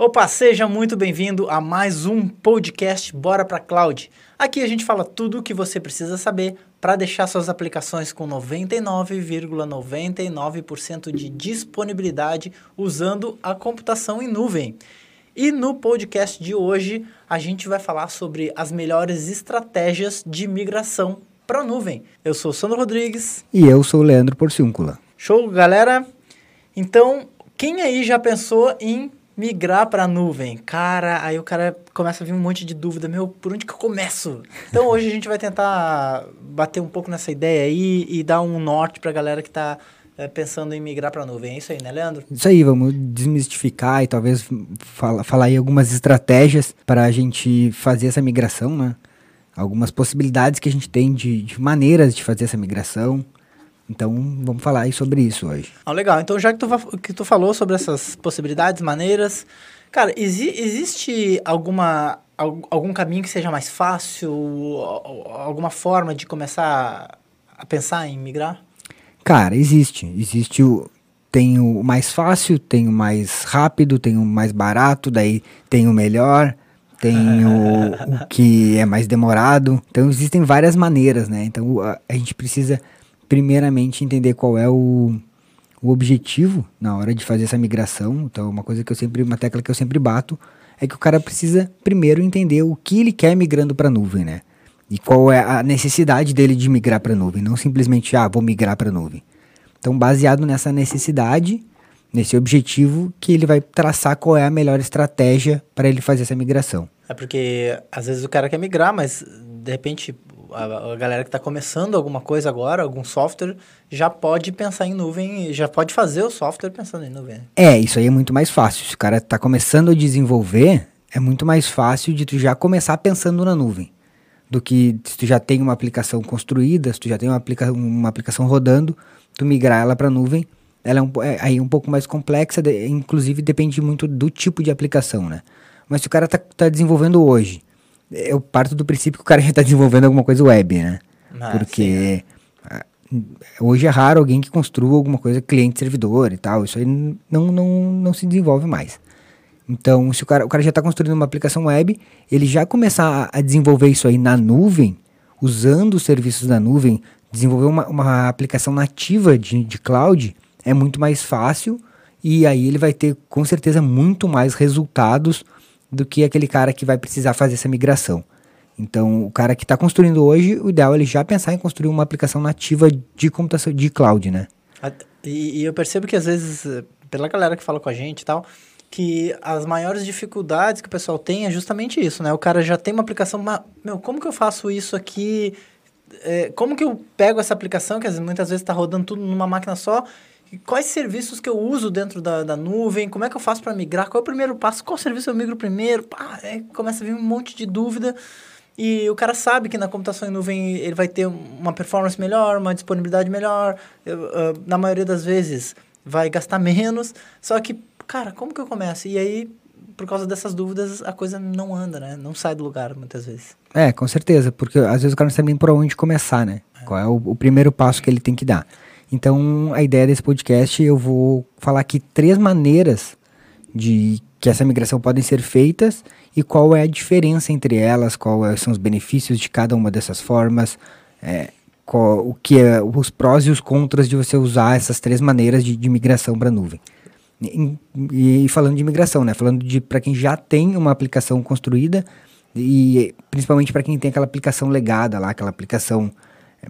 Opa, seja muito bem-vindo a mais um podcast Bora para Cloud. Aqui a gente fala tudo o que você precisa saber para deixar suas aplicações com 99,99% de disponibilidade usando a computação em nuvem. E no podcast de hoje a gente vai falar sobre as melhores estratégias de migração para a nuvem. Eu sou Sandro Rodrigues. E eu sou o Leandro Porciúncula. Show, galera? Então, quem aí já pensou em migrar para a nuvem. Cara, aí o cara começa a vir um monte de dúvida, meu, por onde que eu começo? Então hoje a gente vai tentar bater um pouco nessa ideia aí e dar um norte para a galera que está é, pensando em migrar para a nuvem. É isso aí, né, Leandro? Isso aí, vamos desmistificar e talvez fala, falar aí algumas estratégias para a gente fazer essa migração, né? Algumas possibilidades que a gente tem de, de maneiras de fazer essa migração. Então, vamos falar aí sobre isso hoje. Ah, legal. Então, já que tu, que tu falou sobre essas possibilidades, maneiras, cara, exi existe alguma, algum caminho que seja mais fácil, alguma forma de começar a pensar em migrar? Cara, existe. Existe o. Tem o mais fácil, tem o mais rápido, tem o mais barato, daí tem o melhor, tem o, o que é mais demorado. Então existem várias maneiras, né? Então a, a gente precisa primeiramente entender qual é o, o objetivo na hora de fazer essa migração. Então, uma coisa que eu sempre, uma tecla que eu sempre bato é que o cara precisa primeiro entender o que ele quer migrando para a nuvem, né? E qual é a necessidade dele de migrar para a nuvem, não simplesmente, ah, vou migrar para a nuvem. Então, baseado nessa necessidade, nesse objetivo, que ele vai traçar qual é a melhor estratégia para ele fazer essa migração. É porque às vezes o cara quer migrar, mas de repente a, a galera que está começando alguma coisa agora, algum software, já pode pensar em nuvem, já pode fazer o software pensando em nuvem. É, isso aí é muito mais fácil. Se o cara está começando a desenvolver, é muito mais fácil de tu já começar pensando na nuvem. Do que se tu já tem uma aplicação construída, se tu já tem uma, aplica uma aplicação rodando, tu migrar ela para nuvem, ela é, um, é aí um pouco mais complexa, de, inclusive depende muito do tipo de aplicação, né? Mas se o cara está tá desenvolvendo hoje, eu parto do princípio que o cara já está desenvolvendo alguma coisa web, né? Ah, Porque sim. hoje é raro alguém que construa alguma coisa cliente-servidor e tal. Isso aí não, não, não se desenvolve mais. Então, se o cara, o cara já está construindo uma aplicação web, ele já começar a, a, desenvolver isso aí na nuvem, usando os serviços da nuvem, desenvolver uma, uma aplicação nativa de, de cloud, é muito mais fácil e aí ele vai ter com certeza muito mais resultados do que aquele cara que vai precisar fazer essa migração. Então, o cara que está construindo hoje, o ideal é ele já pensar em construir uma aplicação nativa de computação de cloud, né? E, eu percebo que às vezes, pela galera que fala com a gente e tal, que as maiores dificuldades que o pessoal tem é justamente isso, né? O cara já tem uma aplicação, mas, meu, como que eu faço isso aqui? É, como que eu pego essa aplicação, que muitas vezes está rodando tudo numa máquina só, quais serviços que eu uso dentro da, da nuvem, como é que eu faço para migrar, qual é o primeiro passo, qual serviço eu migro primeiro, pá, é, começa a vir um monte de dúvida. E o cara sabe que na computação em nuvem ele vai ter uma performance melhor, uma disponibilidade melhor, eu, uh, na maioria das vezes vai gastar menos. Só que, cara, como que eu começo? E aí, por causa dessas dúvidas, a coisa não anda, né? Não sai do lugar muitas vezes. É, com certeza, porque às vezes o cara não sabe nem por onde começar, né? É. Qual é o, o primeiro passo que ele tem que dar. Então, a ideia desse podcast, eu vou falar aqui três maneiras de que essa migração podem ser feitas e qual é a diferença entre elas, quais são os benefícios de cada uma dessas formas, é, qual, o que é os prós e os contras de você usar essas três maneiras de, de migração para a nuvem. E, e, falando de migração, né? Falando de para quem já tem uma aplicação construída e principalmente para quem tem aquela aplicação legada lá, aquela aplicação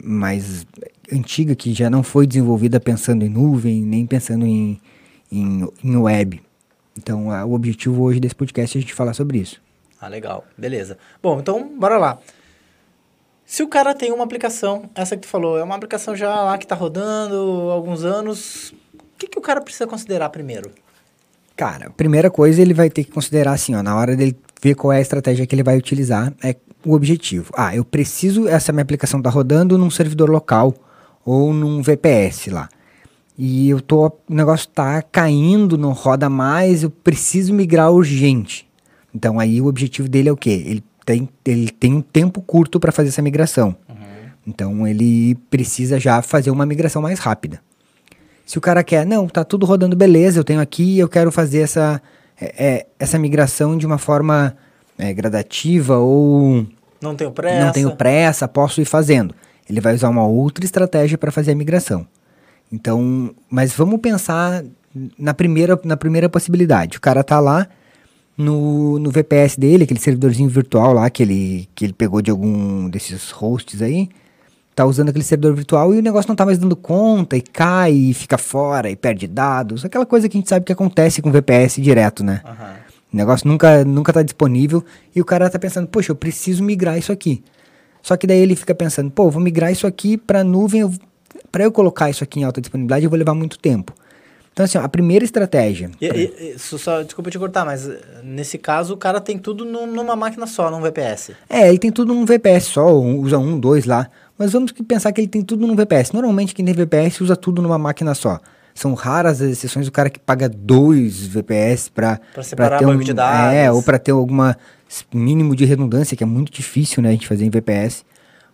mais antiga que já não foi desenvolvida pensando em nuvem, nem pensando em, em, em web. Então, a, o objetivo hoje desse podcast é a gente falar sobre isso. Ah, legal. Beleza. Bom, então, bora lá. Se o cara tem uma aplicação, essa que tu falou, é uma aplicação já lá que está rodando há alguns anos, o que, que o cara precisa considerar primeiro? Cara, a primeira coisa ele vai ter que considerar assim, ó, na hora dele ver qual é a estratégia que ele vai utilizar, é o objetivo. Ah, eu preciso, essa minha aplicação está rodando num servidor local ou num VPS lá. E eu tô, o negócio está caindo, não roda mais, eu preciso migrar urgente. Então aí o objetivo dele é o quê? Ele tem, ele tem um tempo curto para fazer essa migração. Uhum. Então ele precisa já fazer uma migração mais rápida. Se o cara quer, não, tá tudo rodando beleza, eu tenho aqui, eu quero fazer essa, é, é essa migração de uma forma é, gradativa ou não tenho pressa. Não tenho pressa, posso ir fazendo. Ele vai usar uma outra estratégia para fazer a migração. Então, mas vamos pensar na primeira, na primeira possibilidade. O cara tá lá no, no VPS dele, aquele servidorzinho virtual lá que ele, que ele pegou de algum desses hosts aí, tá usando aquele servidor virtual e o negócio não tá mais dando conta e cai e fica fora e perde dados. Aquela coisa que a gente sabe que acontece com VPS direto, né? Uhum. O negócio nunca, nunca tá disponível e o cara tá pensando, poxa, eu preciso migrar isso aqui. Só que daí ele fica pensando, pô, vou migrar isso aqui para nuvem, para eu colocar isso aqui em alta disponibilidade, eu vou levar muito tempo. Então, assim, ó, a primeira estratégia. E, pra... e, só, desculpa te cortar, mas nesse caso o cara tem tudo numa máquina só, num VPS. É, ele tem tudo num VPS só, usa um, dois lá. Mas vamos pensar que ele tem tudo num VPS. Normalmente quem tem VPS usa tudo numa máquina só. São raras as exceções do cara que paga dois VPS para separar ter um, de dados. É, ou para ter alguma mínimo de redundância, que é muito difícil, né, a gente fazer em VPS.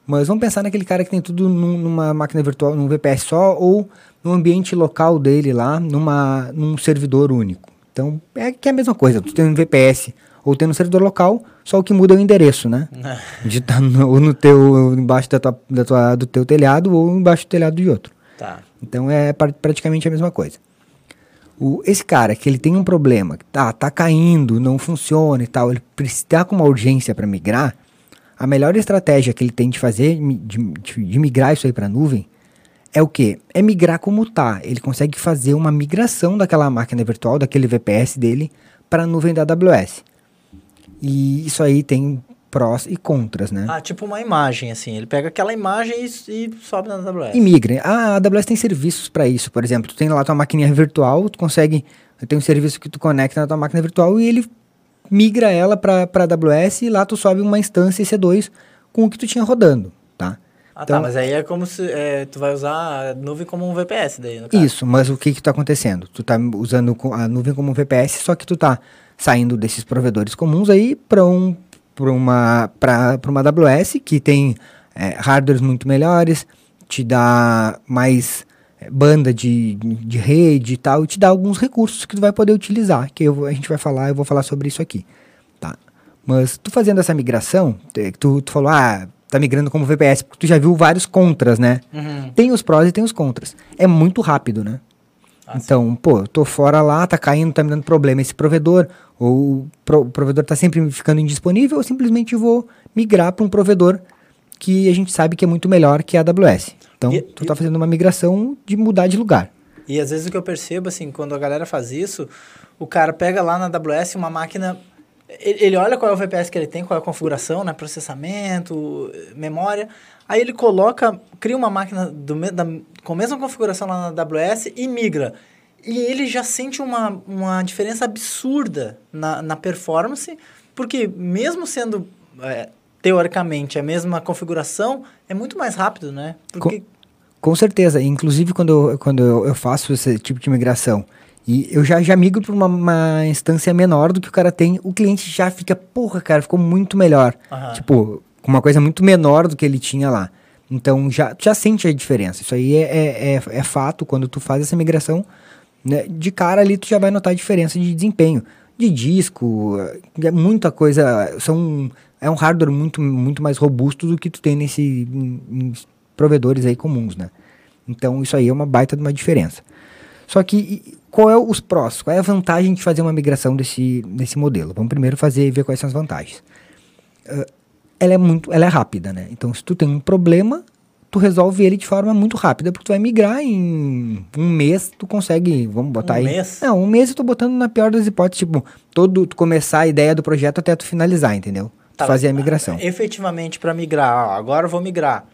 Mas vamos pensar naquele cara que tem tudo num, numa máquina virtual, num VPS só, ou no ambiente local dele lá, numa, num servidor único. Então, é que é a mesma coisa, tu tem um VPS ou tem um servidor local, só o que muda é o endereço, né? de estar tá no, no teu, embaixo da tua, da tua, do teu telhado ou embaixo do telhado de outro. Tá. Então é praticamente a mesma coisa. O, esse cara que ele tem um problema, tá, tá caindo, não funciona e tal, ele precisa com uma urgência para migrar, a melhor estratégia que ele tem de fazer, de, de, de migrar isso aí para nuvem, é o que? É migrar como tá. Ele consegue fazer uma migração daquela máquina virtual, daquele VPS dele, para a nuvem da AWS. E isso aí tem prós e contras, né? Ah, tipo uma imagem, assim. Ele pega aquela imagem e, e sobe na AWS. E migra. Ah, a AWS tem serviços para isso. Por exemplo, tu tem lá tua maquininha virtual, tu consegue... Tem um serviço que tu conecta na tua máquina virtual e ele migra ela para a AWS e lá tu sobe uma instância EC2 com o que tu tinha rodando, tá? Ah, tá, então, tá, mas aí é como se é, tu vai usar a nuvem como um VPS daí, no caso. Isso, mas o que que tá acontecendo? Tu tá usando a nuvem como um VPS, só que tu tá saindo desses provedores comuns aí para um, uma, uma AWS que tem é, hardwares muito melhores, te dá mais é, banda de, de rede e tal, e te dá alguns recursos que tu vai poder utilizar, que eu, a gente vai falar, eu vou falar sobre isso aqui, tá? Mas tu fazendo essa migração, tu, tu falou, ah, tá migrando como VPS, porque tu já viu vários contras, né? Uhum. Tem os prós e tem os contras. É muito rápido, né? Ah, então, sim. pô, eu tô fora lá, tá caindo, tá me dando problema esse provedor, ou pro, o provedor tá sempre ficando indisponível, ou simplesmente vou migrar para um provedor que a gente sabe que é muito melhor que a AWS. Então, e, tu tá fazendo uma migração de mudar de lugar. E às vezes o que eu percebo, assim, quando a galera faz isso, o cara pega lá na AWS uma máquina ele olha qual é o VPS que ele tem, qual é a configuração, né? Processamento, memória. Aí ele coloca, cria uma máquina do, da, com a mesma configuração lá na AWS e migra. E ele já sente uma, uma diferença absurda na, na performance, porque mesmo sendo é, teoricamente a mesma configuração, é muito mais rápido, né? Porque... Com, com certeza. Inclusive, quando, eu, quando eu faço esse tipo de migração e eu já, já migro para uma, uma, instância menor do que o cara tem, o cliente já fica, porra, cara, ficou muito melhor. Uhum. Tipo, com uma coisa muito menor do que ele tinha lá. Então já, já sente a diferença. Isso aí é, é, é, é fato. Quando tu faz essa migração, né, de cara ali tu já vai notar a diferença de desempenho. De disco, é muita coisa. São, é um hardware muito, muito mais robusto do que tu tem nesse em, em provedores aí comuns, né? Então isso aí é uma baita de uma diferença. Só que qual é os prós? Qual é a vantagem de fazer uma migração desse, desse modelo? Vamos primeiro fazer ver quais são as vantagens. Uh, ela é muito, ela é rápida, né? Então, se tu tem um problema, tu resolve ele de forma muito rápida, porque tu vai migrar em um mês, tu consegue, vamos botar um aí. Um mês? Não, um mês eu tô botando na pior das hipóteses, tipo, todo tu começar a ideia do projeto até tu finalizar, entendeu? Tá, fazer a migração. Efetivamente para migrar, agora eu vou migrar.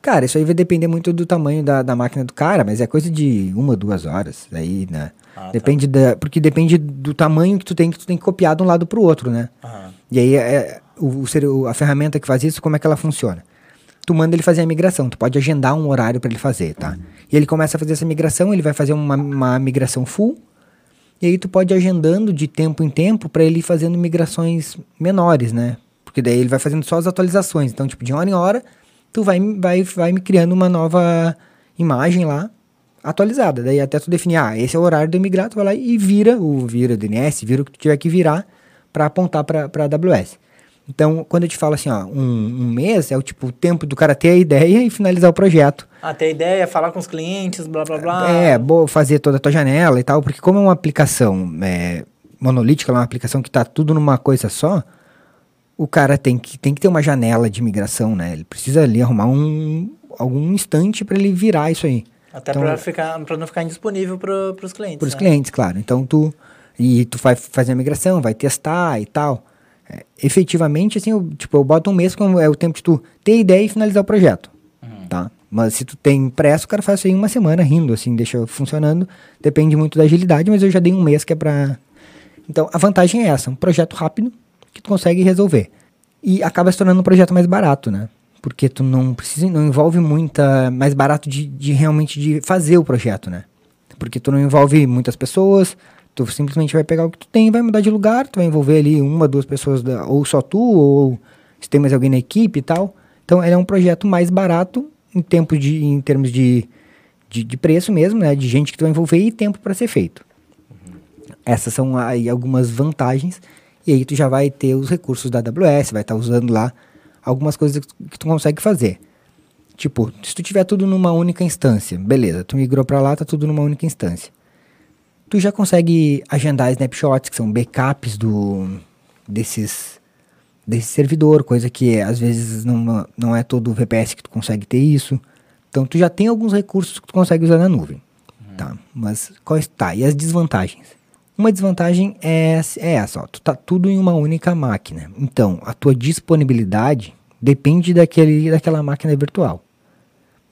Cara, isso aí vai depender muito do tamanho da, da máquina do cara, mas é coisa de uma, duas horas. Aí, né? Ah, tá. depende tá. da. Porque depende do tamanho que tu tem, que tu tem que copiar de um lado pro outro, né? Aham. E aí é, o, o, a ferramenta que faz isso, como é que ela funciona? Tu manda ele fazer a migração, tu pode agendar um horário para ele fazer, tá? Uhum. E ele começa a fazer essa migração, ele vai fazer uma, uma migração full, e aí tu pode ir agendando de tempo em tempo para ele ir fazendo migrações menores, né? Porque daí ele vai fazendo só as atualizações. Então, tipo, de hora em hora, tu vai, vai, vai me criando uma nova imagem lá atualizada. Daí até tu definir, ah, esse é o horário de migrar, tu vai lá e vira o vira DNS, vira o que tu tiver que virar para apontar para a AWS. Então, quando eu te falo assim, ó, um, um, mês é o tipo o tempo do cara ter a ideia e finalizar o projeto. Ah, ter a ideia, falar com os clientes, blá blá blá. É, fazer toda a tua janela e tal, porque como é uma aplicação é, monolítica, é uma aplicação que está tudo numa coisa só, o cara tem que, tem que ter uma janela de migração, né? Ele precisa ali arrumar um, algum instante para ele virar isso aí. Até então, para não ficar indisponível para os clientes. Para os né? clientes, claro. Então tu e tu vai fazer a migração, vai testar e tal. É, efetivamente, assim, eu, tipo, eu boto um mês como é o tempo de tu ter ideia e finalizar o projeto, uhum. tá? Mas se tu tem pressa, o cara faz isso aí em uma semana rindo, assim, deixa funcionando. Depende muito da agilidade, mas eu já dei um mês que é pra... Então, a vantagem é essa, um projeto rápido que tu consegue resolver. E acaba se tornando um projeto mais barato, né? Porque tu não precisa, não envolve muita... Mais barato de, de realmente de fazer o projeto, né? Porque tu não envolve muitas pessoas, Tu simplesmente vai pegar o que tu tem, vai mudar de lugar, tu vai envolver ali uma, duas pessoas, da, ou só tu, ou se tem mais alguém na equipe e tal. Então, ele é um projeto mais barato em, tempo de, em termos de, de, de preço mesmo, né? De gente que tu vai envolver e tempo para ser feito. Uhum. Essas são aí algumas vantagens. E aí tu já vai ter os recursos da AWS, vai estar tá usando lá algumas coisas que tu consegue fazer. Tipo, se tu tiver tudo numa única instância, beleza, tu migrou para lá, tá tudo numa única instância tu já consegue agendar snapshots, que são backups do, desses, desse servidor, coisa que às vezes não, não é todo o VPS que tu consegue ter isso. Então tu já tem alguns recursos que tu consegue usar na nuvem. Uhum. Tá? Mas qual está? E as desvantagens? Uma desvantagem é, é essa, ó, tu tá tudo em uma única máquina. Então, a tua disponibilidade depende daquele, daquela máquina virtual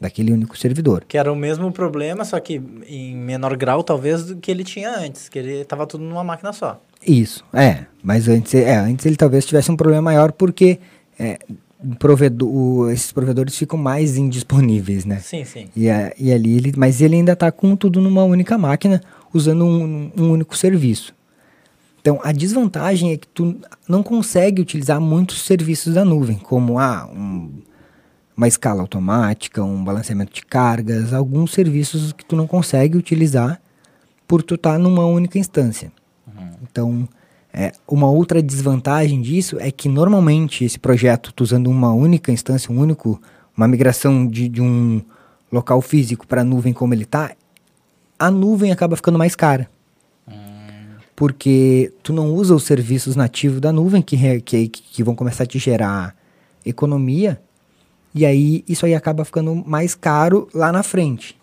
daquele único servidor. Que era o mesmo problema, só que em menor grau, talvez, do que ele tinha antes, que ele estava tudo numa máquina só. Isso, é. Mas antes, é, antes ele talvez tivesse um problema maior porque é, provedor, esses provedores ficam mais indisponíveis, né? Sim, sim. E, a, e ali ele, mas ele ainda está com tudo numa única máquina, usando um, um único serviço. Então, a desvantagem é que tu não consegue utilizar muitos serviços da nuvem, como ah, um, uma escala automática, um balanceamento de cargas, alguns serviços que tu não consegue utilizar por tu estar tá numa única instância. Uhum. Então, é, uma outra desvantagem disso é que normalmente esse projeto, tu usando uma única instância, um único, uma migração de, de um local físico para a nuvem como ele está, a nuvem acaba ficando mais cara. Uhum. Porque tu não usa os serviços nativos da nuvem que, que, que vão começar a te gerar economia e aí isso aí acaba ficando mais caro lá na frente.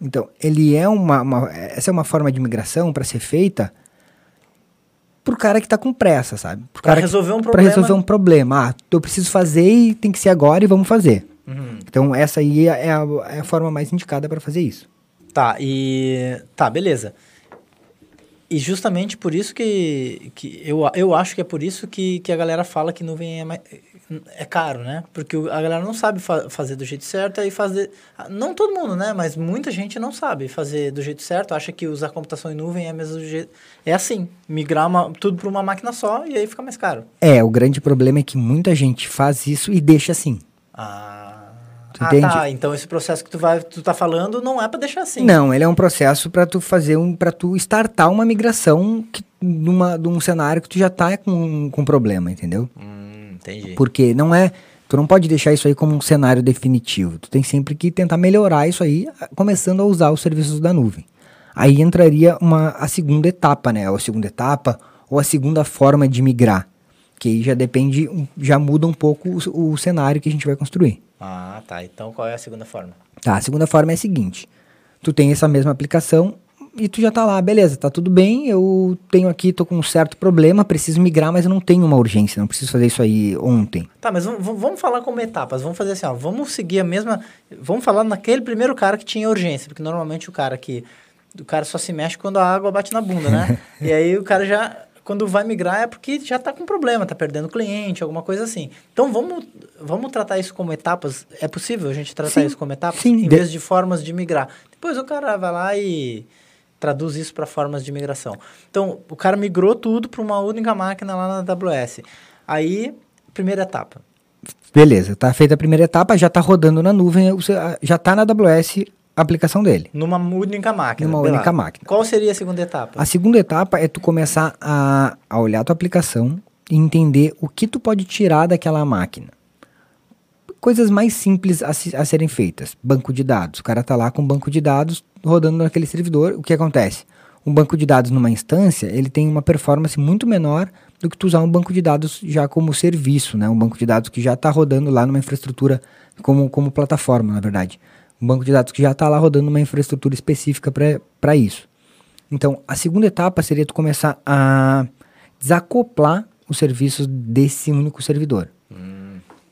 Então, ele é uma, uma essa é uma forma de migração para ser feita pro cara que está com pressa, sabe? Pro pra resolver um problema. Para resolver um problema. Ah, eu preciso fazer e tem que ser agora e vamos fazer. Uhum. Então, essa aí é a, é a forma mais indicada para fazer isso. Tá, e. Tá, beleza. E justamente por isso que, que eu, eu acho que é por isso que, que a galera fala que nuvem é mais, é caro, né? Porque a galera não sabe fa fazer do jeito certo e fazer. Não todo mundo, né? Mas muita gente não sabe fazer do jeito certo, acha que usar computação em nuvem é mesmo jeito. É assim, migrar uma, tudo para uma máquina só e aí fica mais caro. É, o grande problema é que muita gente faz isso e deixa assim. Ah. Tu ah, entende? tá. Então esse processo que tu vai, tu tá falando não é para deixar assim. Não, ele é um processo para tu fazer um, para tu startar uma migração que, numa, de um cenário que tu já tá com, com problema, entendeu? Hum. Entendi. Porque não é. Tu não pode deixar isso aí como um cenário definitivo. Tu tem sempre que tentar melhorar isso aí, começando a usar os serviços da nuvem. Aí entraria uma, a segunda etapa, né? Ou a segunda etapa, ou a segunda forma de migrar. Que aí já depende, já muda um pouco o, o cenário que a gente vai construir. Ah, tá. Então qual é a segunda forma? Tá, a segunda forma é a seguinte. Tu tem essa mesma aplicação, e tu já tá lá, beleza, tá tudo bem, eu tenho aqui, tô com um certo problema, preciso migrar, mas eu não tenho uma urgência, não preciso fazer isso aí ontem. Tá, mas vamos falar como etapas, vamos fazer assim, ó, vamos seguir a mesma, vamos falar naquele primeiro cara que tinha urgência, porque normalmente o cara que, o cara só se mexe quando a água bate na bunda, né? e aí o cara já, quando vai migrar é porque já está com problema, está perdendo cliente, alguma coisa assim. Então vamos, vamos tratar isso como etapas. É possível a gente tratar sim, isso como etapas? Sim, em vez de formas de migrar. Depois o cara vai lá e traduz isso para formas de migração. Então, o cara migrou tudo para uma única máquina lá na AWS. Aí, primeira etapa. Beleza, tá feita a primeira etapa, já está rodando na nuvem, já está na AWS a aplicação dele. Numa única máquina. Numa única máquina. Qual seria a segunda etapa? A segunda etapa é tu começar a, a olhar a tua aplicação e entender o que tu pode tirar daquela máquina. Coisas mais simples a, se- a serem feitas. Banco de dados. O cara tá lá com um banco de dados rodando naquele servidor. O que acontece? Um banco de dados numa instância, ele tem uma performance muito menor do que tu usar um banco de dados já como serviço, né? Um banco de dados que já está rodando lá numa infraestrutura como, como plataforma, na verdade. Um banco de dados que já está lá rodando numa infraestrutura específica para isso. Então, a segunda etapa seria tu começar a desacoplar os serviços desse único servidor.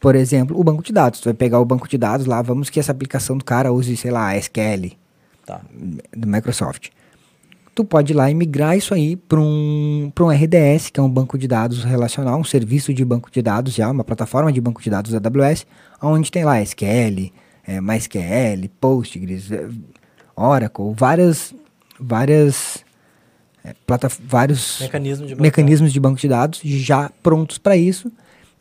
Por exemplo, o banco de dados. Tu vai pegar o banco de dados lá, vamos que essa aplicação do cara use, sei lá, SQL Tá. do Microsoft. Tu pode ir lá e migrar isso aí para um, pra um RDS, que é um banco de dados relacional, um serviço de banco de dados já, uma plataforma de banco de dados da AWS, onde tem lá SQL, é, MySQL, Postgres, é, Oracle, várias, várias, é, plata- vários Mecanismo de banco mecanismos de banco de dados já prontos para isso.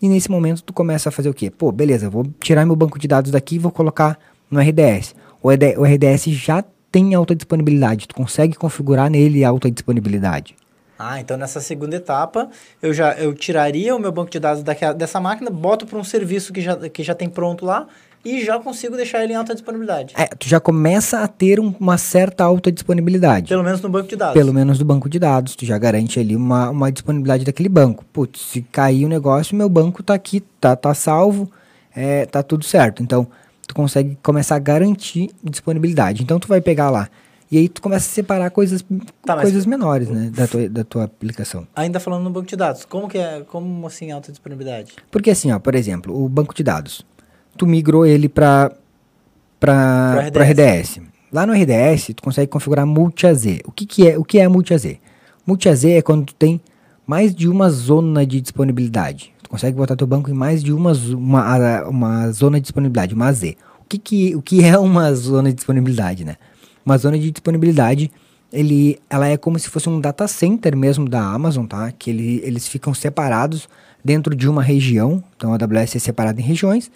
E nesse momento tu começa a fazer o quê? Pô, beleza, vou tirar meu banco de dados daqui e vou colocar no RDS. O, ED o RDS já tem alta disponibilidade, tu consegue configurar nele alta disponibilidade. Ah, então nessa segunda etapa, eu já eu tiraria o meu banco de dados daquela, dessa máquina, boto para um serviço que já, que já tem pronto lá e já consigo deixar ele em alta disponibilidade. É, tu já começa a ter um- uma certa alta disponibilidade. Pelo menos no banco de dados. Pelo menos do banco de dados, tu já garante ali uma, uma disponibilidade daquele banco. Putz, se cair o negócio, meu banco tá aqui, tá, tá salvo, é, tá tudo certo. Então, tu consegue começar a garantir disponibilidade. Então, tu vai pegar lá e aí tu começa a separar coisas, Tá, coisas menores, né, da tua, da tua aplicação. Ainda falando no banco de dados, como que é, como assim alta disponibilidade? Porque assim, ó, por exemplo, o banco de dados, tu migrou ele para para Pro RDS. Lá no RDS, tu consegue configurar multi-AZ. O que, que é o que é multi-AZ? Multi-AZ é quando tu tem mais de uma zona de disponibilidade. Tu consegue botar teu banco em mais de uma, uma, uma zona de disponibilidade, uma AZ. O que, que, o que é uma zona de disponibilidade, né? Uma zona de disponibilidade, ele, ela é como se fosse um data center mesmo da Amazon, tá? Que ele, eles ficam separados dentro de uma região. Então a AWS é separada em regiões.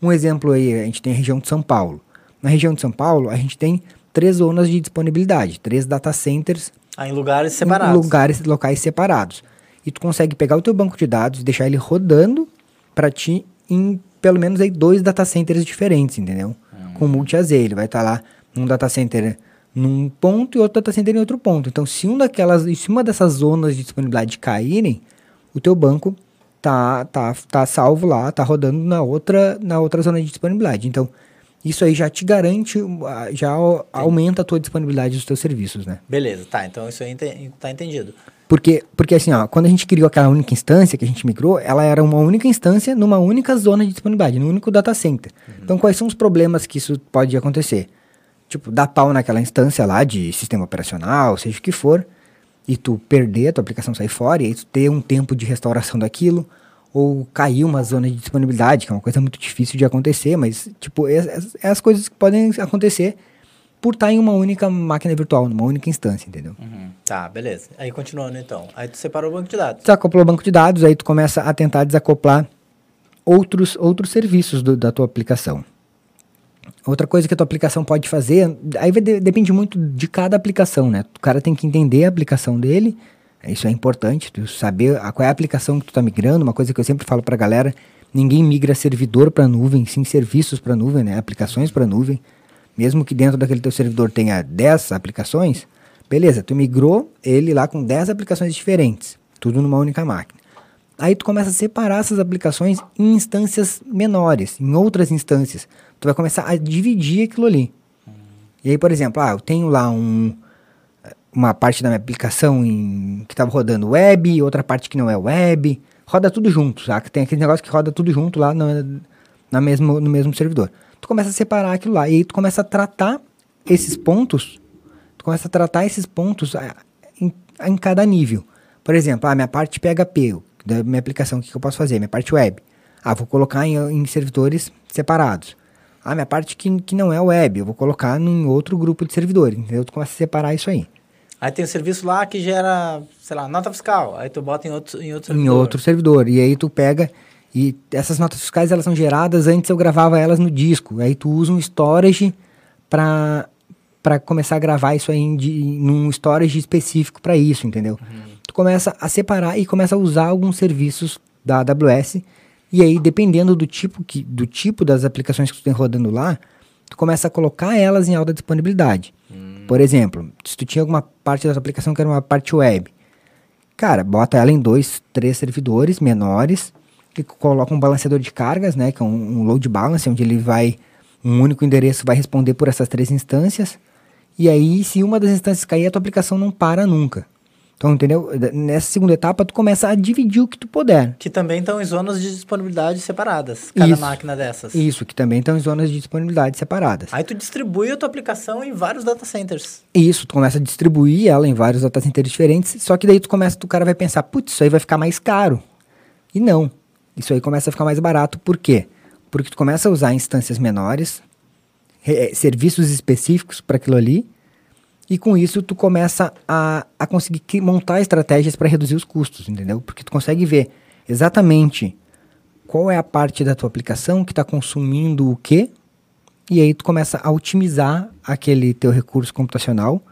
Um exemplo aí, a gente tem a região de São Paulo. Na região de São Paulo, a gente tem três zonas de disponibilidade, três data centers Ah, em lugares em separados. lugares, locais separados. E tu consegue pegar o teu banco de dados e deixar ele rodando para ti em pelo menos aí dois data centers diferentes, entendeu? Com multi-AZ, ele vai estar lá num data center num ponto e outro data center em outro ponto. Então, se um daquelas, se uma dessas zonas de disponibilidade caírem, o teu banco tá tá tá salvo lá, tá rodando na outra na outra zona de disponibilidade. Então, isso aí já te garante, ah, já au- aumenta a tua disponibilidade dos teus serviços, né? Beleza, tá. Então isso aí tá entendido. Porque, porque assim, ó, quando a gente criou aquela única instância que a gente migrou, ela era uma única instância numa única zona de disponibilidade, num único data center. Então, quais são os problemas que isso pode acontecer? Tipo, dar pau naquela instância lá de sistema operacional, seja o que for, e tu perder, a tua aplicação sair fora, e aí tu ter um tempo de restauração daquilo, ou cair uma zona de disponibilidade, que é uma coisa muito difícil de acontecer, mas, tipo, é, é- é as coisas que podem acontecer por estar em uma única máquina virtual, numa única instância, entendeu? Tá, beleza. Aí continuando então. Aí tu separou o banco de dados. desacoplou o banco de dados, aí tu começa a tentar desacoplar outros, outros serviços do- da tua aplicação. Outra coisa que a tua aplicação pode fazer, aí de- depende muito de cada aplicação, né? O cara tem que entender a aplicação dele, isso é importante, tu saber a, qual é a aplicação que tu tá migrando, uma coisa que eu sempre falo pra galera, ninguém migra servidor para nuvem, sim serviços para nuvem, né? Aplicações para nuvem. Mesmo que dentro daquele teu servidor tenha 10 aplicações, beleza, tu migrou ele lá com 10 aplicações diferentes, tudo numa única máquina. Aí tu começa a separar essas aplicações em instâncias menores, em outras instâncias. Tu vai começar a dividir aquilo ali. E aí, por exemplo, ah, eu tenho lá um, uma parte da minha aplicação em, que estava rodando web, outra parte que não é web. Roda tudo junto, saca? Tem aquele negócio que roda tudo junto lá no, na mesmo, no mesmo servidor. Tu começa a separar aquilo lá, e aí tu começa a tratar esses pontos, tu começa a tratar esses pontos ah, em, em cada nível. Por exemplo, a minha parte PHP, da minha aplicação, o que, que eu posso fazer? Minha parte web. Ah, vou colocar em, em servidores separados. Ah, minha parte que, que não é web, eu vou colocar em outro grupo de servidores, entendeu? Tu começa a separar isso aí. Aí tem o serviço lá que gera, sei lá, nota fiscal. Aí tu bota em outro, em outro Em servidor. outro servidor. E aí tu pega e essas notas fiscais elas são geradas antes eu gravava elas no disco. Aí tu usa um storage para para começar a gravar isso aí em, de, num storage específico para isso, entendeu? Uhum. Tu começa a separar e começa a usar alguns serviços da AWS e aí dependendo do tipo que do tipo das aplicações que tu tem rodando lá, tu começa a colocar elas em alta disponibilidade. Uhum. Por exemplo, se tu tinha alguma parte da tua aplicação que era uma parte web, cara, bota ela em dois, três servidores menores e coloca um balanceador de cargas, né, que é um, um load balance, onde ele vai um único endereço vai responder por essas três instâncias e aí, se uma das instâncias cair, a tua aplicação não para nunca. Então, entendeu? Nessa segunda etapa, tu começa a dividir o que tu puder. Que também estão em zonas de disponibilidade separadas, cada isso, máquina dessas. Isso, que também estão em zonas de disponibilidade separadas. Aí tu distribui a tua aplicação em vários data centers. Isso, tu começa a distribuir ela em vários data centers diferentes, só que daí tu começa, o cara vai pensar, putz, isso aí vai ficar mais caro. E não, isso aí começa a ficar mais barato, por quê? Porque tu começa a usar instâncias menores, é, serviços específicos para aquilo ali. E com isso tu começa a, a conseguir montar estratégias para reduzir os custos, entendeu? Porque tu consegue ver exatamente qual é a parte da tua aplicação que está consumindo o quê, e aí tu começa a otimizar aquele teu recurso computacional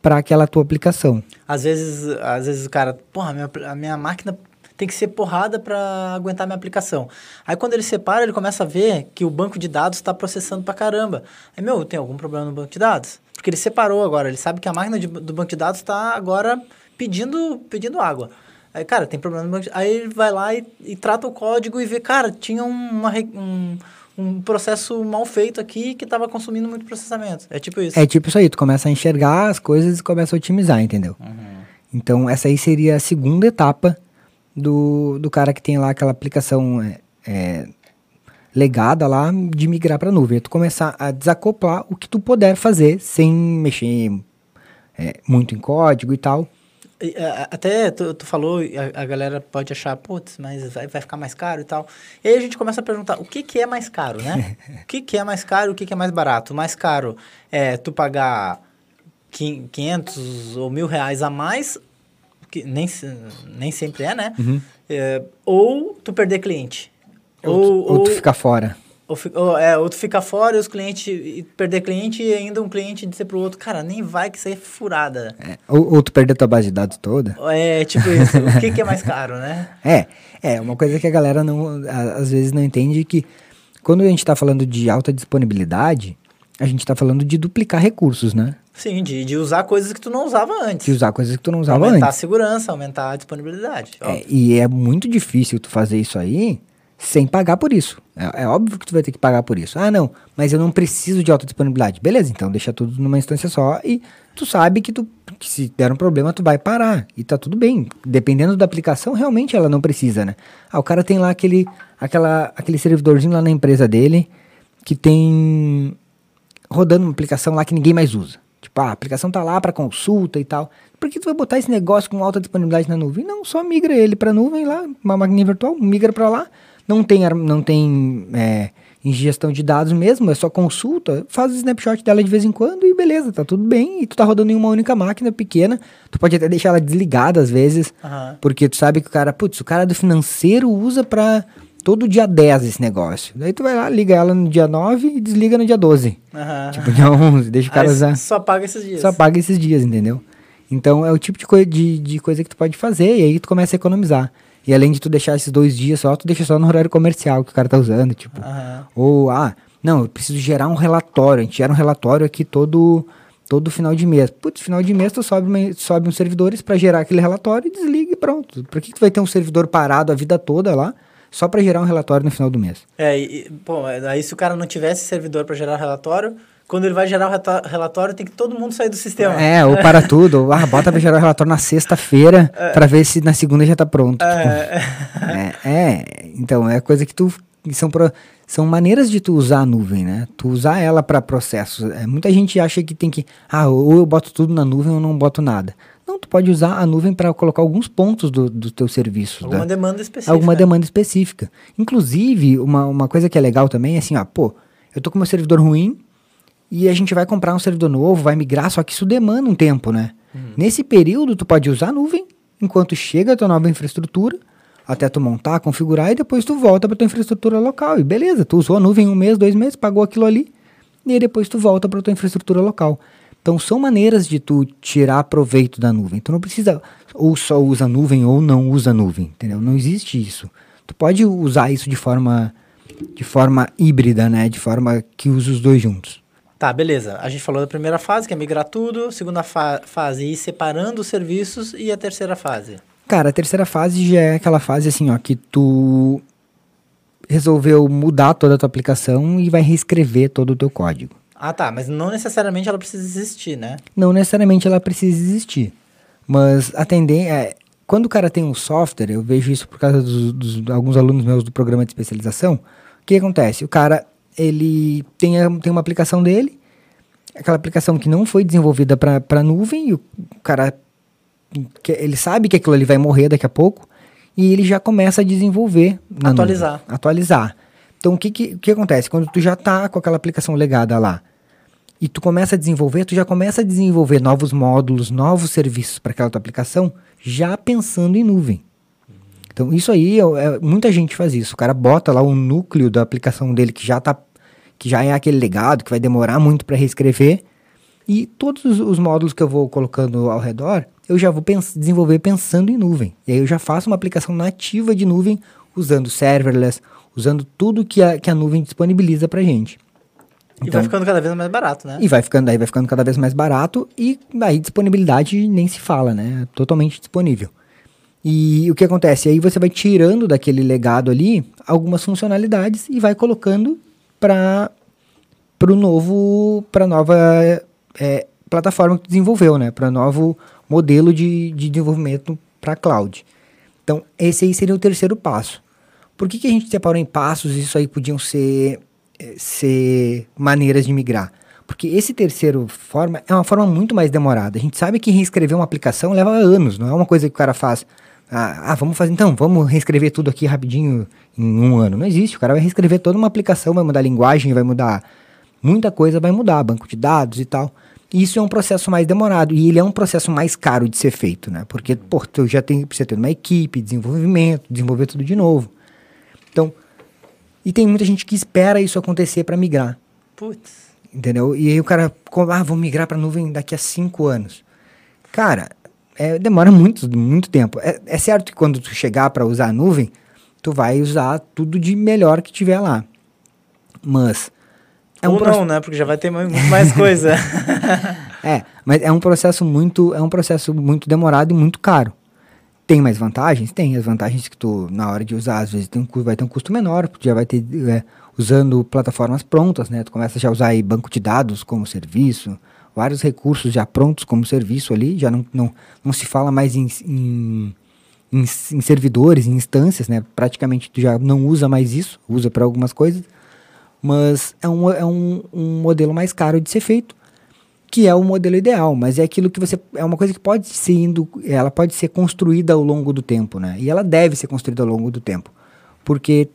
para aquela tua aplicação. Às vezes, às vezes o cara, porra, a minha, a minha máquina tem que ser porrada para aguentar minha aplicação. Aí quando ele separa, ele começa a ver que o banco de dados está processando para caramba. Aí, meu, tem algum problema no banco de dados? Porque ele separou agora, ele sabe que a máquina de, do banco de dados está agora pedindo, pedindo água. Aí, cara, tem problema no banco de... Aí ele vai lá e, e trata o código e vê, cara, tinha uma, um, um processo mal feito aqui que estava consumindo muito processamento. É tipo isso. É tipo isso aí, tu começa a enxergar as coisas e começa a otimizar, entendeu? Uhum. Então, essa aí seria a segunda etapa do, do cara que tem lá aquela aplicação é, é, legada lá de migrar para a nuvem. Tu começar a desacoplar o que tu puder fazer sem mexer é, muito em código e tal. É, até tu, tu falou, a, a, galera pode achar, putz, mas vai, vai ficar mais caro e tal. E aí a gente começa a perguntar, o que, que é mais caro, né? o que, que é mais caro o que, que é mais barato? O mais caro é tu pagar 500 ou mil reais a mais que nem, nem sempre é, né? Uhum. É, ou tu perder cliente. Ou, ou, ou tu ficar fora. Ou, ou, é, ou tu ficar fora e os clientes e perder cliente e ainda um cliente dizer pro outro, cara, nem vai que isso aí é furada. É, ou, ou tu perder tua base de dados toda. É, tipo isso. o que, que é mais caro, né? É, é, uma coisa que a galera não, às vezes não entende que quando a gente está falando de alta disponibilidade, a gente está falando de duplicar recursos, né? Sim, de, de usar coisas que tu não usava antes. De usar coisas que tu não usava aumentar antes. Aumentar a segurança, aumentar a disponibilidade. É, e é muito difícil tu fazer isso aí sem pagar por isso. É, é, óbvio que tu vai ter que pagar por isso. Ah, não, mas eu não preciso de alta disponibilidade. Beleza, então deixa tudo numa instância só e tu sabe que, tu, que se der um problema tu vai parar. E tá tudo bem. Dependendo da aplicação, realmente ela não precisa, né? Ah, o cara tem lá aquele, aquela, aquele servidorzinho lá na empresa dele que tem rodando uma aplicação lá que ninguém mais usa. Tipo, ah, a aplicação tá lá para consulta e tal. Por que tu vai botar esse negócio com alta disponibilidade na nuvem? Não, só migra ele para nuvem lá, uma máquina virtual, migra para lá. Não tem, não tem é, ingestão de dados mesmo, é só consulta. Faz o snapshot dela de vez em quando e beleza, tá tudo bem. E tu tá rodando em uma única máquina pequena. Tu pode até deixar ela desligada às vezes, uhum. porque tu sabe que o cara, putz, o cara do financeiro usa para todo dia 10 esse negócio. Daí tu vai lá, liga ela no dia 9 e desliga no dia 12. Uhum. Tipo, dia 11, deixa o cara Aí usar. Só paga esses dias. Só paga esses dias, entendeu? Então é o tipo de, coi de, de coisa que tu pode fazer e aí tu começa a economizar. E além de tu deixar esses dois dias só, tu deixa só no horário comercial que o cara tá usando, tipo. Uhum. Ou, ah, não, eu preciso gerar um relatório. A gente gera um relatório aqui todo todo final de mês. Putz, final de mês tu sobe, uma, sobe uns servidores para gerar aquele relatório e desliga e pronto. Por que, que tu vai ter um servidor parado a vida toda lá? só para gerar um relatório no final do mês. É, e, pô, aí se o cara não tivesse servidor para gerar relatório, quando ele vai gerar o relatório, tem que todo mundo sair do sistema. É, ou para tudo. Ou, ah, bota para gerar o relatório na sexta-feira é. para ver se na segunda já tá pronto. É. Tipo, é, é, então, é coisa que tu. São, pro, são maneiras de tu usar a nuvem, né? Tu usar ela para processos. É, muita gente acha que tem que. Ah, ou eu boto tudo na nuvem ou não boto nada. Não, tu pode usar a nuvem para colocar alguns pontos do, do teu serviço. Alguma da, demanda específica. Alguma demanda específica. Inclusive, uma, uma coisa que é legal também é assim, ó, pô, eu tô com meu servidor ruim e a gente vai comprar um servidor novo, vai migrar, só que isso demanda um tempo, né? Hum. Nesse período, tu pode usar a nuvem enquanto chega a tua nova infraestrutura, até tu montar, configurar e depois tu volta para tua infraestrutura local. E beleza, tu usou a nuvem um mês, dois meses, pagou aquilo ali e aí depois tu volta para tua infraestrutura local. Então são maneiras de tu tirar proveito da nuvem. Tu não precisa ou só usa nuvem ou não usa nuvem, entendeu? Não existe isso. Tu pode usar isso de forma de forma híbrida, né? De forma que use os dois juntos. Tá, beleza. A gente falou da primeira fase, que é migrar tudo. Segunda fa fase, ir separando os serviços. E a terceira fase? Cara, a terceira fase já é aquela fase assim, ó, que tu resolveu mudar toda a tua aplicação e vai reescrever todo o teu código. Ah, tá. Mas não necessariamente ela precisa existir, né? Não necessariamente ela precisa existir. Mas a tendência é, quando o cara tem um software, eu vejo isso por causa dos, dos alguns alunos meus do programa de especialização, o que acontece? O cara, ele tem, tem uma aplicação dele, aquela aplicação que não foi desenvolvida para nuvem, e o cara, ele sabe que aquilo ali vai morrer daqui a pouco, e ele já começa a desenvolver. Atualizar. Nuvem, atualizar. Então, o que, que, que acontece? Quando tu já está com aquela aplicação legada lá, e tu começa a desenvolver, tu já começa a desenvolver novos módulos, novos serviços para aquela tua aplicação, já pensando em nuvem. Então, isso aí, é, é, muita gente faz isso. O cara bota lá o núcleo da aplicação dele, que já tá, que já é aquele legado, que vai demorar muito para reescrever, e todos os, os, módulos que eu vou colocando ao redor, eu já vou pens desenvolver pensando em nuvem. E aí eu já faço uma aplicação nativa de nuvem, usando serverless, usando tudo que a, que a nuvem disponibiliza para gente. Então, e vai ficando cada vez mais barato, né? E vai ficando, aí vai ficando cada vez mais barato e aí disponibilidade nem se fala, né? Totalmente disponível. E o que acontece? Aí você vai tirando daquele legado ali algumas funcionalidades e vai colocando para o novo, para nova é, plataforma que desenvolveu, né? Para novo modelo de, de desenvolvimento para cloud. Então, esse aí seria o terceiro passo. Por que, que a gente separou em passos? Isso aí podiam ser ser maneiras de migrar. Porque esse terceiro forma é uma forma muito mais demorada. A gente sabe que reescrever uma aplicação leva anos, não é uma coisa que o cara faz. Ah, ah, vamos fazer então, vamos reescrever tudo aqui rapidinho em um ano. Não existe. O cara vai reescrever toda uma aplicação, vai mudar linguagem, vai mudar muita coisa, vai mudar, banco de dados e tal. E isso é um processo mais demorado e ele é um processo mais caro de ser feito, né? Porque, pô, tu já tem, precisa ter uma equipe, desenvolvimento, desenvolver tudo de novo. Então, e tem muita gente que espera isso acontecer para migrar. Putz. Entendeu? E aí o cara, ah, vou migrar para nuvem daqui a cinco anos. Cara, é, demora muito, muito tempo. É, é certo que quando tu chegar para usar a nuvem, tu vai usar tudo de melhor que tiver lá. Mas. É Ou um não, né? Porque já vai ter muito mais coisa. é, mas é um processo muito, é um processo muito demorado e muito caro. Tem mais vantagens? Tem. As vantagens que tu, na hora de usar, às vezes tem um, vai ter um custo menor, porque já vai ter, é, usando plataformas prontas, né? Tu começa já a usar aí banco de dados como serviço, vários recursos já prontos como serviço ali, já não, não, não se fala mais em, em, em, em servidores, em instâncias, né? Praticamente tu já não usa mais isso, usa para algumas coisas, mas é, um, é um, um modelo mais caro de ser feito, que é o modelo ideal, mas é aquilo que você é uma coisa que pode ser indo, ela pode ser construída ao longo do tempo, né? E ela deve ser construída ao longo do tempo, porque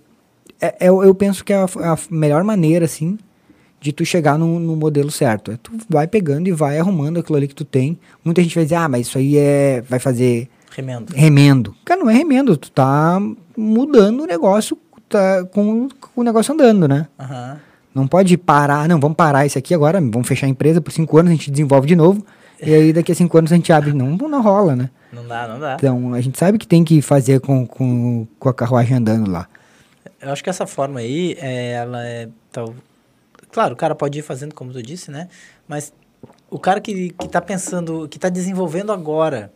é, é, eu penso que é a, a, melhor maneira assim de tu chegar no, no, modelo certo. É tu vai pegando e vai arrumando aquilo ali que tu tem. Muita gente vai dizer, ah, mas isso aí é vai fazer remendo. Remendo. Cara, não é remendo, tu tá mudando o negócio, tá com, com o negócio andando, né? Uhum. Não pode parar, não, vamos parar isso aqui agora, vamos fechar a empresa por cinco anos, a gente desenvolve de novo, e aí daqui a cinco anos a gente abre. Não, não rola, né? Não dá, não dá. Então, a gente sabe que tem que fazer com, com, com a carruagem andando lá. Eu acho que essa forma aí, é, ela é... Tal... Claro, o cara pode ir fazendo como tu disse, né? Mas o cara que, que tá pensando, que tá desenvolvendo agora,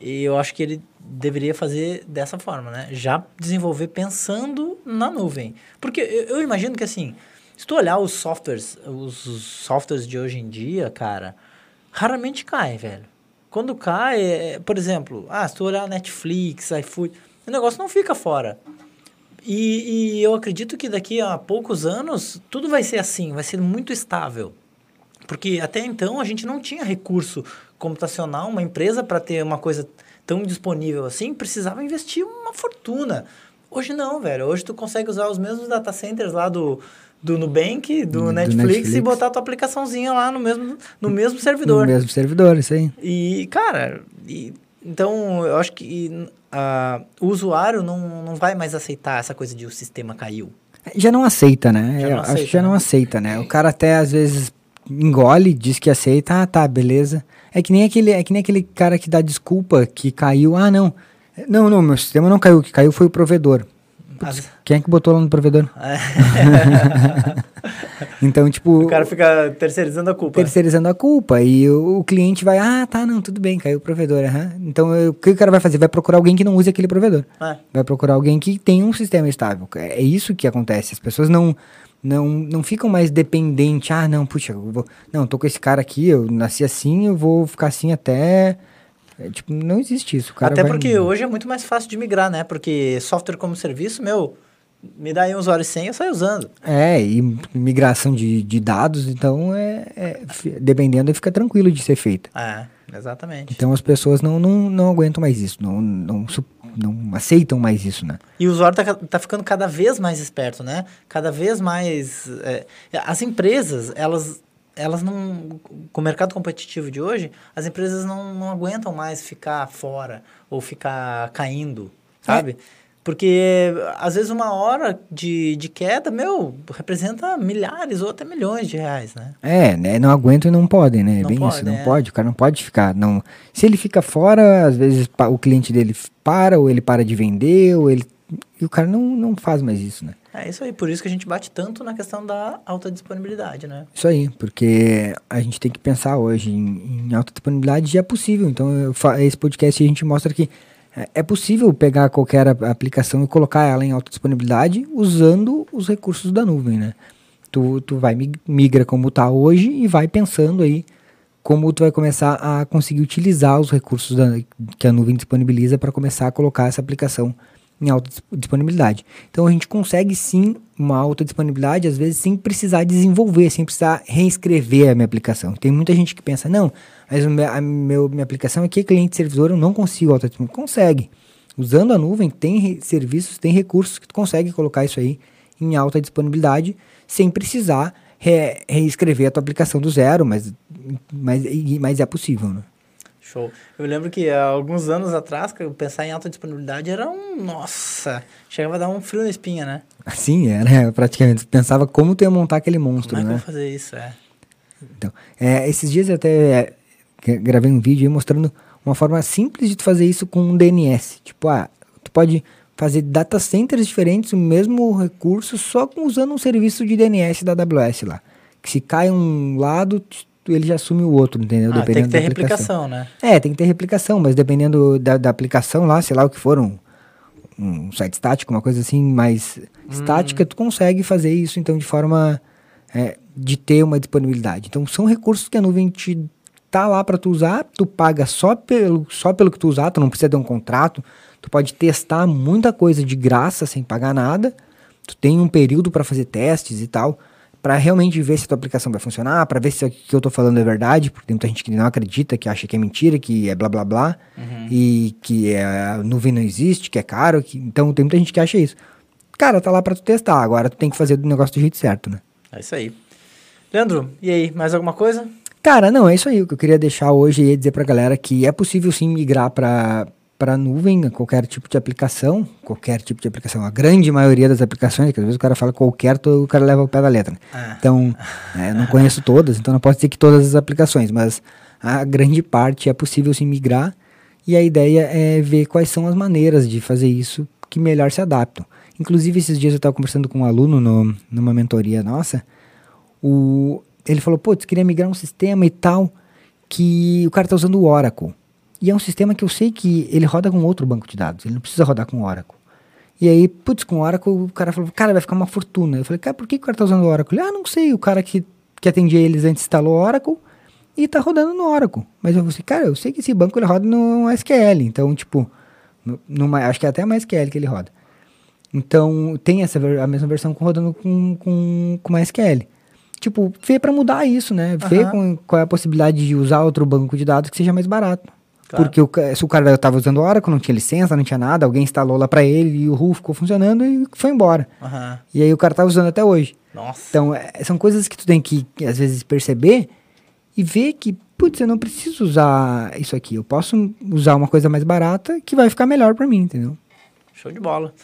eu acho que ele deveria fazer dessa forma, né? Já desenvolver pensando na nuvem. Porque eu, eu imagino que assim, se tu olhar os softwares, os softwares de hoje em dia, cara, raramente cai, velho. Quando cai, é, por exemplo, ah, se tu olhar Netflix, iFood, o negócio não fica fora. E, e eu acredito que daqui a poucos anos tudo vai ser assim, vai ser muito estável. Porque até então a gente não tinha recurso computacional, uma empresa para ter uma coisa tão disponível assim, precisava investir uma fortuna. Hoje não, velho. Hoje tu consegue usar os mesmos data centers lá do, do Nubank, do, do Netflix, Netflix, e botar tua aplicaçãozinha lá no mesmo, no mesmo servidor. No mesmo servidor, isso aí. E, cara, e, então eu acho que uh, o usuário não, não vai mais aceitar essa coisa de o sistema caiu. Já não aceita, né? Já não Eu acho aceita, que já não né? aceita, né? O cara até às vezes engole, diz que aceita, ah, tá, beleza. É que nem aquele, é que nem aquele cara que dá desculpa que caiu, ah, não. Não, não, meu sistema não caiu, o que caiu foi o provedor. As- Quem é que botou lá no provedor? É. Então, tipo, o cara fica terceirizando a culpa. terceirizando a culpa. E o, o cliente vai, ah, tá, não, tudo bem, caiu o provedor. aham. Então, eu- o que o cara vai fazer? Vai procurar alguém que não use aquele provedor. É. Vai procurar alguém que tenha um sistema estável. É isso que acontece. As pessoas não não, não ficam mais dependentes. Ah, não, puxa, eu vou, não, tô com esse cara aqui, eu nasci assim, eu vou ficar assim até. é, tipo, não existe isso. Até vai- porque hoje é muito mais fácil de migrar, né? Porque software como serviço, meu, me dá aí uns horas sem, eu saio usando. É, e migração de, de dados, então, é, é, dependendo, fica tranquilo de ser feita. É, exatamente. Então as pessoas não, não, não aguentam mais isso, não, não, não aceitam mais isso, né? E o usuário tá, ca- tá ficando cada vez mais esperto, né? Cada vez mais. é, as empresas, elas. Elas não. Com o mercado competitivo de hoje, as empresas não, não aguentam mais ficar fora ou ficar caindo, sabe? Porque às vezes uma hora de, de queda, meu, representa milhares ou até milhões de reais, né? É, né? Não aguentam e não podem, né? É Não bem pode, isso, não é. pode, o cara não pode ficar. Não. Se ele fica fora, às vezes o cliente dele para, ou ele para de vender, ou ele. E o cara não, não faz mais isso, né? É isso aí, por isso que a gente bate tanto na questão da alta disponibilidade, né? Isso aí, porque a gente tem que pensar hoje em, em alta disponibilidade e é possível. Então, esse podcast a gente mostra que é- possível pegar qualquer aplicação e colocar ela em alta disponibilidade usando os recursos da nuvem, né? Tu, tu vai mig- migra como tá hoje e vai pensando aí como tu vai começar a conseguir utilizar os recursos da- que a nuvem disponibiliza para começar a colocar essa aplicação em alta dis- disponibilidade. Então a gente consegue sim uma alta disponibilidade, às vezes sem precisar desenvolver, sem precisar reescrever a minha aplicação. Tem muita gente que pensa, não, mas a meu- minha aplicação aqui é cliente servidor, eu não consigo alta disponibilidade. Consegue. Usando a nuvem, tem re- serviços, tem recursos que tu consegue colocar isso aí em alta disponibilidade sem precisar re- reescrever a tua aplicação do zero, mas, mas, mas é possível, né? Show. Eu lembro que há alguns anos atrás, pensar em alta disponibilidade era um. Nossa! Chegava a dar um frio na espinha, né? Assim, era praticamente. Pensava como tu ia montar aquele monstro, Como é que eu né? vou fazer isso? É. Então, é, esses dias eu até gravei um vídeo aí mostrando uma forma simples de tu fazer isso com um DNS. Tipo, ah, tu pode fazer data centers diferentes, o mesmo recurso, só usando um serviço de DNS da AWS lá. Que se cai um lado, ele já assume o outro, entendeu? Ah, tem que ter replicação, né? É, tem que ter replicação, mas dependendo da, da aplicação lá, sei lá o que for, um, um site estático, uma coisa assim mais estática, tu consegue fazer isso então de forma é, de ter uma disponibilidade. Então são recursos que a nuvem te tá lá para tu usar, tu paga só pelo, só pelo que tu usar, tu não precisa ter um contrato, tu pode testar muita coisa de graça sem pagar nada, tu tem um período para fazer testes e tal, para realmente ver se a tua aplicação vai funcionar, para ver se o que eu tô falando é verdade, porque tem muita gente que não acredita, que acha que é mentira, que é blá blá blá, e que é, a nuvem não existe, que é caro, que, então tem muita gente que acha isso. Cara, tá lá para tu testar, agora tu tem que fazer o negócio do jeito certo, né? É isso aí. Leandro, e aí, mais alguma coisa? Cara, não, é isso aí. O que eu queria deixar hoje é dizer pra galera que é possível sim migrar pra para nuvem, qualquer tipo de aplicação, qualquer tipo de aplicação, a grande maioria das aplicações, que às vezes o cara fala qualquer, o cara leva o pé da letra. Ah. Então, é, não conheço todas, então não posso dizer que todas as aplicações, mas a grande parte é possível sim migrar, e a ideia é ver quais são as maneiras de fazer isso que melhor se adaptam. Inclusive, esses dias eu estava conversando com um aluno no, numa mentoria nossa, o, ele falou, putz, queria migrar um sistema e tal, que o cara tá usando o Oracle. E é um sistema que eu sei que ele roda com outro banco de dados, ele não precisa rodar com o Oracle. E aí, putz, com o Oracle, o cara falou, cara, vai ficar uma fortuna. Eu falei, cara, por que o cara tá usando o Oracle? Ele, ah, não sei, o cara que, que atendia eles antes instalou o Oracle e tá rodando no Oracle. Mas eu falei, cara, eu sei que esse banco ele roda no SQL, então, tipo, acho que é até mais SQL que ele roda. Então, tem essa a mesma versão rodando com, com, com MySQL. Tipo, vê para mudar isso, né? Vê Aham. com, qual é a possibilidade de usar outro banco de dados que seja mais barato. Claro. Porque o, se o cara estava usando Oracle, não tinha licença, não tinha nada, alguém instalou lá para ele e o RU ficou funcionando e foi embora. Aham. E aí o cara tá usando até hoje. Nossa. Então, é, são coisas que tu tem que, às vezes, perceber e ver que, putz, eu não preciso usar isso aqui. Eu posso usar uma coisa mais barata que vai ficar melhor para mim, entendeu? Show de bola.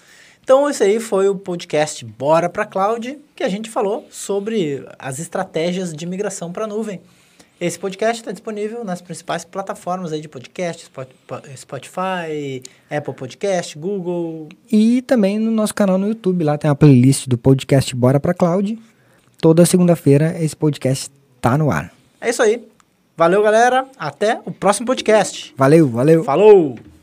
Então, esse aí foi o podcast Bora para Cloud, que a gente falou sobre as estratégias de migração para a nuvem. Esse podcast está disponível nas principais plataformas aí de podcast, Spotify, Apple Podcast, Google. E também no nosso canal no YouTube, lá tem a playlist do podcast Bora para Cloud. Toda segunda-feira esse podcast tá no ar. É isso aí. Valeu, galera. Até o próximo podcast. Valeu, valeu. Falou!